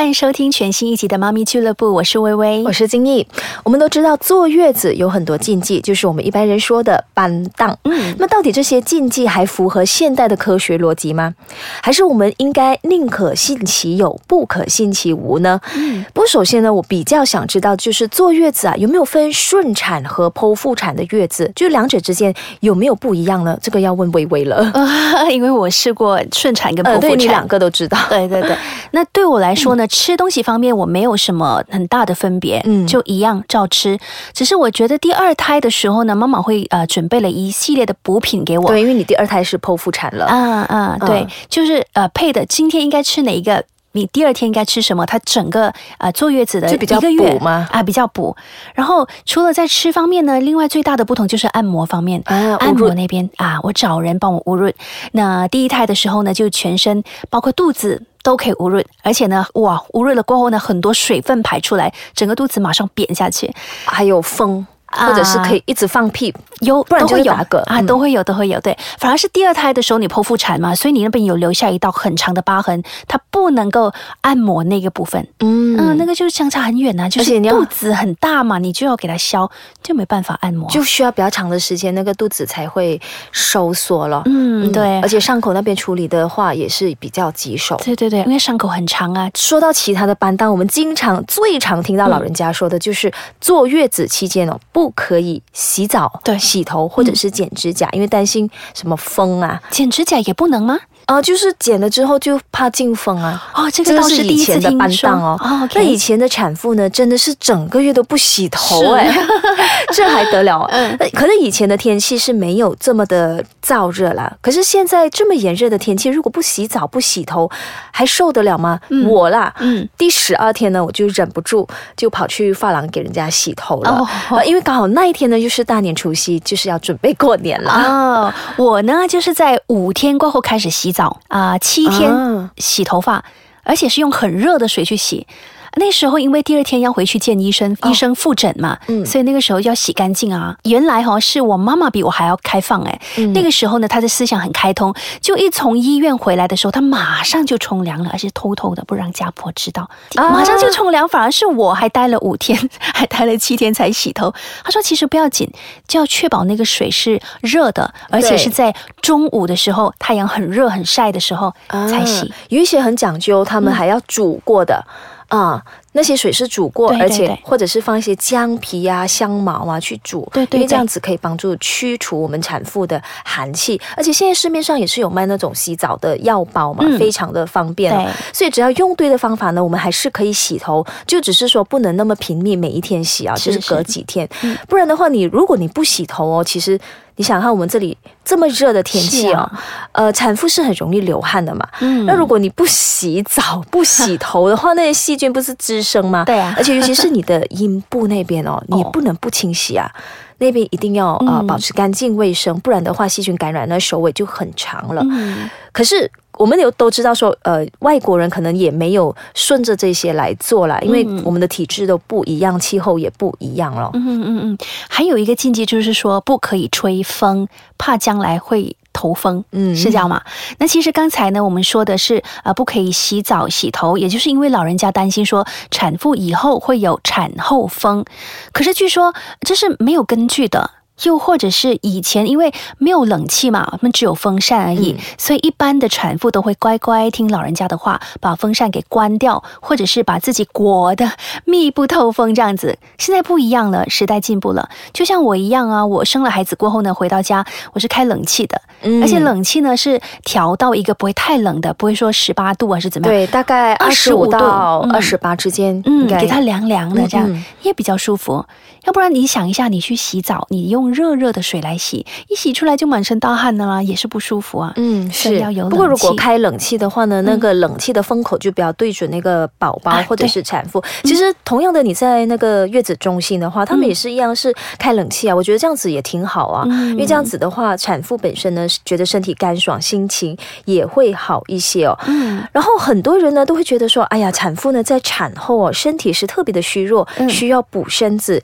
欢迎收听全新一集的《妈咪俱乐部》，我是微微，我是金毅。我们都知道坐月子有很多禁忌，就是我们一般人说的班档。嗯，那到底这些禁忌还符合现代的科学逻辑吗？还是我们应该宁可信其有，不可信其无呢？嗯，不过首先呢，我比较想知道，就是坐月子啊，有没有分顺产和剖腹产的月子？就两者之间有没有不一样呢？这个要问微微了，因为我试过顺产跟剖腹产，你两个都知道。对对对，那对我来说呢？吃东西方面我没有什么很大的分别，嗯，就一样照吃。只是我觉得第二胎的时候呢，妈妈会呃准备了一系列的补品给我。对，因为你第二胎是剖腹产了。啊啊，对，就是呃配的。今天应该吃哪一个？你第二天应该吃什么？它整个啊坐月子的一个月吗？啊，比较补。然后除了在吃方面呢，另外最大的不同就是按摩方面。啊，按摩那边啊，我找人帮我捂润。那第一胎的时候呢，就全身包括肚子。都可以捂润，而且呢，哇，捂润了过后呢，很多水分排出来，整个肚子马上扁下去，还有风。或者是可以一直放屁，有不然就会有个啊，都会有，都会有。对，反而是第二胎的时候你剖腹产嘛，所以你那边有留下一道很长的疤痕，它不能够按摩那个部分。嗯嗯，那个就是相差很远呐，就是肚子很大嘛，你就要给它消，就没办法按摩，就需要比较长的时间，那个肚子才会收缩了。嗯，对。而且伤口那边处理的话也是比较棘手。对对对，因为伤口很长啊。说到其他的班当，我们经常最常听到老人家说的就是坐月子期间哦，不可以。洗澡、对洗头或者是剪指甲，因为担心什么风啊？剪指甲也不能吗？啊，就是剪了之后就怕进风啊！哦，这个倒是以前的班当哦。那以前的产妇呢，真的是整个月都不洗头哎，这还得了？嗯，可能以前的天气是没有这么的燥热啦。可是现在这么炎热的天气，如果不洗澡不洗头，还受得了吗？我啦，嗯，第十二天呢，我就忍不住就跑去发廊给人家洗头了。哦，因为刚好那一天呢，又是大年除夕，就是要准备过年了。哦，我呢，就是在五天过后开始洗澡。澡啊，七天洗头发，而且是用很热的水去洗。那时候因为第二天要回去见医生，医生复诊嘛，嗯所以那个时候要洗干净啊。原来哈是我妈妈比我还要开放哎，那个时候呢，她的思想很开通，就一从医院回来的时候，她马上就冲凉了，而且偷偷的不让家婆知道，马上就冲凉。反而是我还待了五天，还待了七天才洗头。她说其实不要紧，就要确保那个水是热的，而且是在中午的时候，太阳很热很晒的时候才洗。有一些很讲究，他们还要煮过的。啊，那些水是煮过，而且或者是放一些姜皮啊、香茅啊去煮，对对，因为这样子可以帮助驱除我们产妇的寒气。而且现在市面上也是有卖那种洗澡的药包嘛，非常的方便。所以只要用对的方法呢，我们还是可以洗头，就只是说不能那么频密，每一天洗啊，就是隔几天。不然的话，你如果你不洗头哦，其实。你想看我们这里这么热的天气哦，呃，产妇是很容易流汗的嘛。嗯，那如果你不洗澡、不洗头的话，那些细菌不是滋生吗？对啊，而且尤其是你的阴部那边哦，你不能不清洗啊，那边一定要呃保持干净卫生，不然的话细菌感染那，手尾就很长了。嗯，可是。我们有都知道说，呃，外国人可能也没有顺着这些来做啦，因为我们的体质都不一样，气候也不一样了。嗯嗯嗯，还有一个禁忌就是说，不可以吹风，怕将来会头风。嗯，是这样吗？那其实刚才呢，我们说的是，呃，不可以洗澡洗头，也就是因为老人家担心说，产妇以后会有产后风。可是据说这是没有根据的。又或者是以前因为没有冷气嘛，我们只有风扇而已，所以一般的产妇都会乖乖听老人家的话，把风扇给关掉，或者是把自己裹得密不透风这样子。现在不一样了，时代进步了。就像我一样啊，我生了孩子过后呢，回到家我是开冷气的，嗯而且冷气呢是调到一个不会太冷的，不会说十八度还是怎么样，对，大概二十五到二十八之间，嗯，给它凉凉的这样也比较舒服。要不然你想一下，你去洗澡，你用热热的水来洗，一洗出来就满身大汗的啦，也是不舒服啊。嗯，是要有。不过如果开冷气的话呢，那个冷气的风口就不要对准那个宝宝或者是产妇。其实同样的，你在那个月子中心的话，他们也是一样是开冷气啊。我觉得这样子也挺好啊，因为这样子的话，产妇本身呢觉得身体干爽，心情也会好一些哦。嗯。然后很多人呢都会觉得说，哎呀，产妇呢在产后哦，身体是特别的虚弱，需要补身子。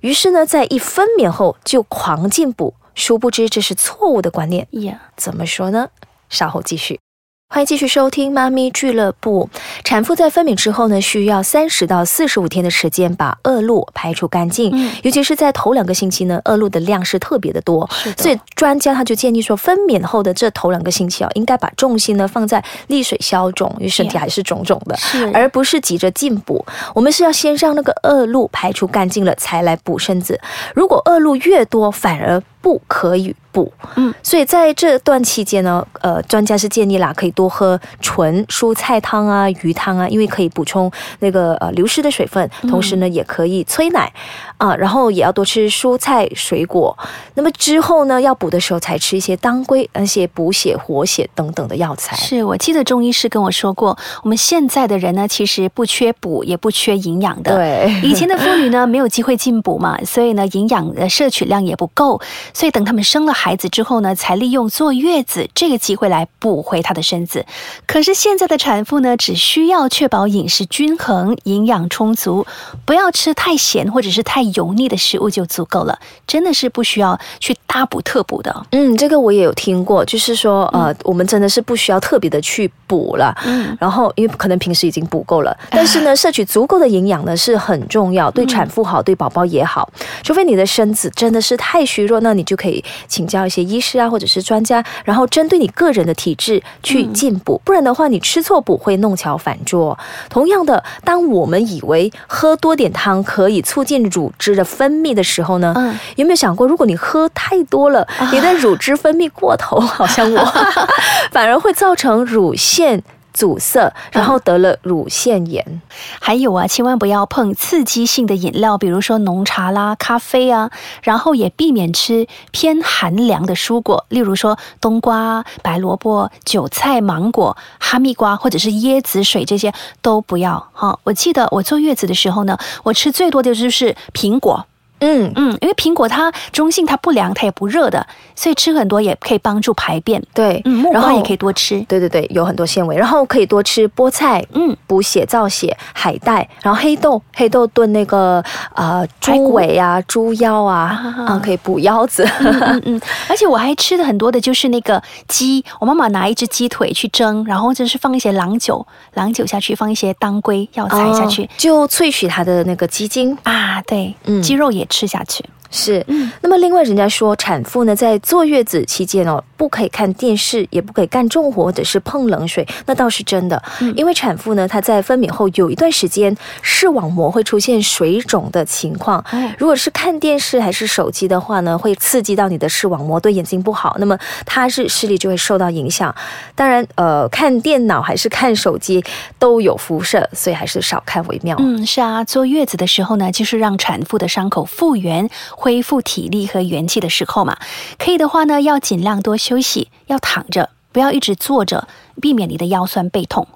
于是呢，在一分娩后就狂进补，殊不知这是错误的观念。呀，怎么说呢？稍后继续。欢迎继续收听妈咪俱乐部。产妇在分娩之后呢，需要三十到四十五天的时间把恶露排除干净。嗯，尤其是在头两个星期呢，恶露的量是特别的多。所以专家他就建议说，分娩后的这头两个星期啊，应该把重心呢放在利水消肿，因为身体还是肿肿的，是，而不是急着进补。我们是要先让那个恶露排除干净了，才来补身子。如果恶露越多，反而不可以。补，嗯，所以在这段期间呢，呃，专家是建议啦，可以多喝纯蔬菜汤啊、鱼汤啊，因为可以补充那个呃流失的水分，同时呢，也可以催奶啊，然后也要多吃蔬菜水果。那么之后呢，要补的时候才吃一些当归那些补血活血等等的药材。是我记得中医师跟我说过，我们现在的人呢，其实不缺补，也不缺营养的。对，以前的妇女呢，没有机会进补嘛，所以呢，营养的摄取量也不够，所以等他们生了孩。孩子之后呢，才利用坐月子这个机会来补回她的身子。可是现在的产妇呢，只需要确保饮食均衡、营养充足，不要吃太咸或者是太油腻的食物就足够了。真的是不需要去大补特补的。嗯，这个我也有听过，就是说，呃，我们真的是不需要特别的去补了。嗯，然后因为可能平时已经补够了，但是呢，摄取足够的营养呢是很重要，对产妇好，对宝宝也好。除非你的身子真的是太虚弱，那你就可以请教。叫一些医师啊，或者是专家，然后针对你个人的体质去进补，不然的话，你吃错补会弄巧反拙。同样的，当我们以为喝多点汤可以促进乳汁的分泌的时候呢，有没有想过，如果你喝太多了，你的乳汁分泌过头，好像我，反而会造成乳腺。阻塞，然后得了乳腺炎。还有啊，千万不要碰刺激性的饮料，比如说浓茶啦、咖啡啊。然后也避免吃偏寒凉的蔬果，例如说冬瓜、白萝卜、韭菜、芒果、哈密瓜或者是椰子水这些都不要。哈，我记得我坐月子的时候呢，我吃最多的就是苹果。嗯嗯，因为苹果它中性，它不凉，它也不热的，所以吃很多也可以帮助排便。对，嗯，然后也可以多吃。对对对，有很多纤维，然后可以多吃菠菜，嗯，补血造血，海带，然后黑豆，黑豆炖那个呃猪尾啊、猪腰啊，啊，可以补腰子。嗯嗯，而且我还吃的很多的就是那个鸡，我妈妈拿一只鸡腿去蒸，然后就是放一些郎酒，郎酒下去，放一些当归药材下去，就萃取它的那个鸡精啊，对，嗯，鸡肉也。吃下去。是，那么另外人家说，产妇呢在坐月子期间哦，不可以看电视，也不可以干重活或者是碰冷水，那倒是真的。因为产妇呢，她在分娩后有一段时间视网膜会出现水肿的情况。如果是看电视还是手机的话呢，会刺激到你的视网膜，对眼睛不好，那么它是视力就会受到影响。当然，呃，看电脑还是看手机都有辐射，所以还是少看为妙。嗯，是啊，坐月子的时候呢，就是让产妇的伤口复原。恢复体力和元气的时候嘛，可以的话呢，要尽量多休息，要躺着，不要一直坐着，避免你的腰酸背痛。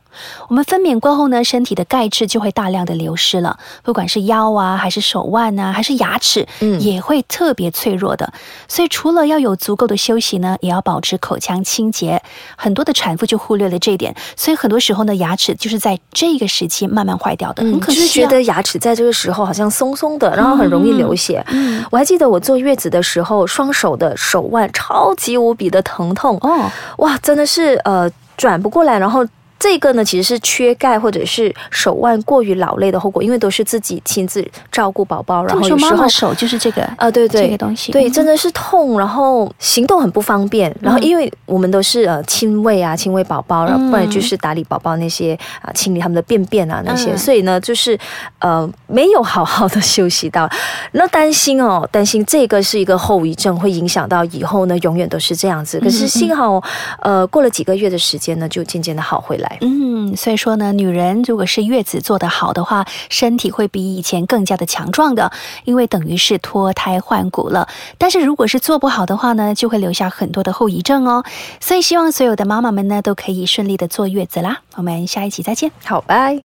我们分娩过后呢，身体的钙质就会大量的流失了，不管是腰啊，还是手腕啊，还是牙齿，嗯，也会特别脆弱的。所以除了要有足够的休息呢，也要保持口腔清洁。很多的产妇就忽略了这一点，所以很多时候呢，牙齿就是在这个时期慢慢坏掉的。嗯，就是觉得牙齿在这个时候好像松松的，然后很容易流血。嗯，我还记得我坐月子的时候，双手的手腕超级无比的疼痛。哦，哇，真的是呃转不过来，然后。这个呢，其实是缺钙或者是手腕过于劳累的后果，因为都是自己亲自照顾宝宝，然后有时候手就是这个啊，对对，这个东西，对，真的是痛，然后行动很不方便，然后因为我们都是呃亲喂啊，亲喂宝宝，然后不然就是打理宝宝那些啊，清理他们的便便啊那些，所以呢，就是呃没有好好的休息到，那担心哦，担心这个是一个后遗症，会影响到以后呢，永远都是这样子。可是幸好呃过了几个月的时间呢，就渐渐的好回来。嗯，所以说呢，女人如果是月子做得好的话，身体会比以前更加的强壮的，因为等于是脱胎换骨了。但是如果是做不好的话呢，就会留下很多的后遗症哦。所以希望所有的妈妈们呢，都可以顺利的坐月子啦。我们下一期再见，好，拜。